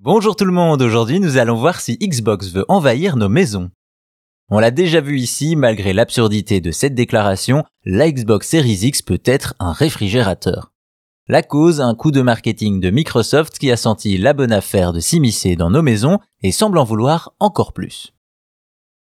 Bonjour tout le monde, aujourd'hui nous allons voir si Xbox veut envahir nos maisons. On l'a déjà vu ici, malgré l'absurdité de cette déclaration, la Xbox Series X peut être un réfrigérateur. La cause, un coup de marketing de Microsoft qui a senti la bonne affaire de s'immiscer dans nos maisons et semble en vouloir encore plus.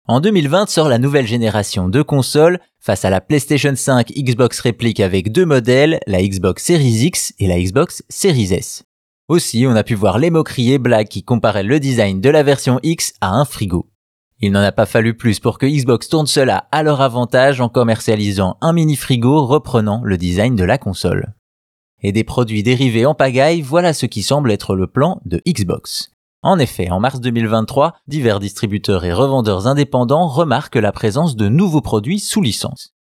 En 2020 sort la nouvelle génération de consoles face à la PlayStation 5 Xbox réplique avec deux modèles, la Xbox Series X et la Xbox Series S. Aussi, on a pu voir les moqueries et blagues qui comparaient le design de la version X à un frigo. Il n'en a pas fallu plus pour que Xbox tourne cela à leur avantage en commercialisant un mini frigo reprenant le design de la console. Et des produits dérivés en pagaille, voilà ce qui semble être le plan de Xbox. En effet, en mars 2023, divers distributeurs et revendeurs indépendants remarquent la présence de nouveaux produits sous licence.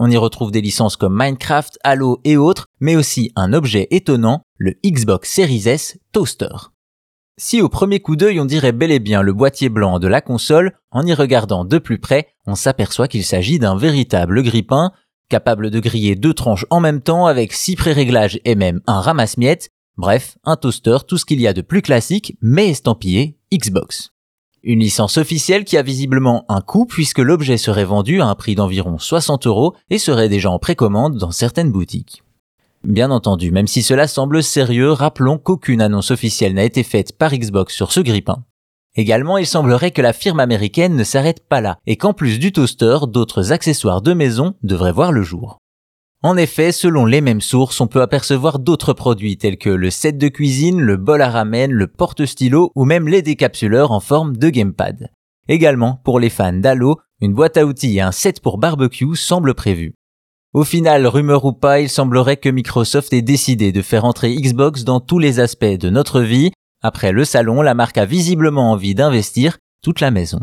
On y retrouve des licences comme Minecraft, Halo et autres, mais aussi un objet étonnant, le Xbox Series S Toaster. Si au premier coup d'œil on dirait bel et bien le boîtier blanc de la console, en y regardant de plus près, on s'aperçoit qu'il s'agit d'un véritable grippin, capable de griller deux tranches en même temps avec six pré-réglages et même un ramasse-miettes, bref, un toaster, tout ce qu'il y a de plus classique, mais estampillé Xbox. Une licence officielle qui a visiblement un coût puisque l'objet serait vendu à un prix d'environ 60 euros et serait déjà en précommande dans certaines boutiques. Bien entendu, même si cela semble sérieux, rappelons qu'aucune annonce officielle n'a été faite par Xbox sur ce grippin. Également, il semblerait que la firme américaine ne s'arrête pas là et qu'en plus du toaster, d'autres accessoires de maison devraient voir le jour. En effet, selon les mêmes sources, on peut apercevoir d'autres produits tels que le set de cuisine, le bol à ramen, le porte-stylo ou même les décapsuleurs en forme de gamepad. Également, pour les fans d'Halo, une boîte à outils et un set pour barbecue semblent prévus. Au final, rumeur ou pas, il semblerait que Microsoft ait décidé de faire entrer Xbox dans tous les aspects de notre vie. Après le salon, la marque a visiblement envie d'investir toute la maison.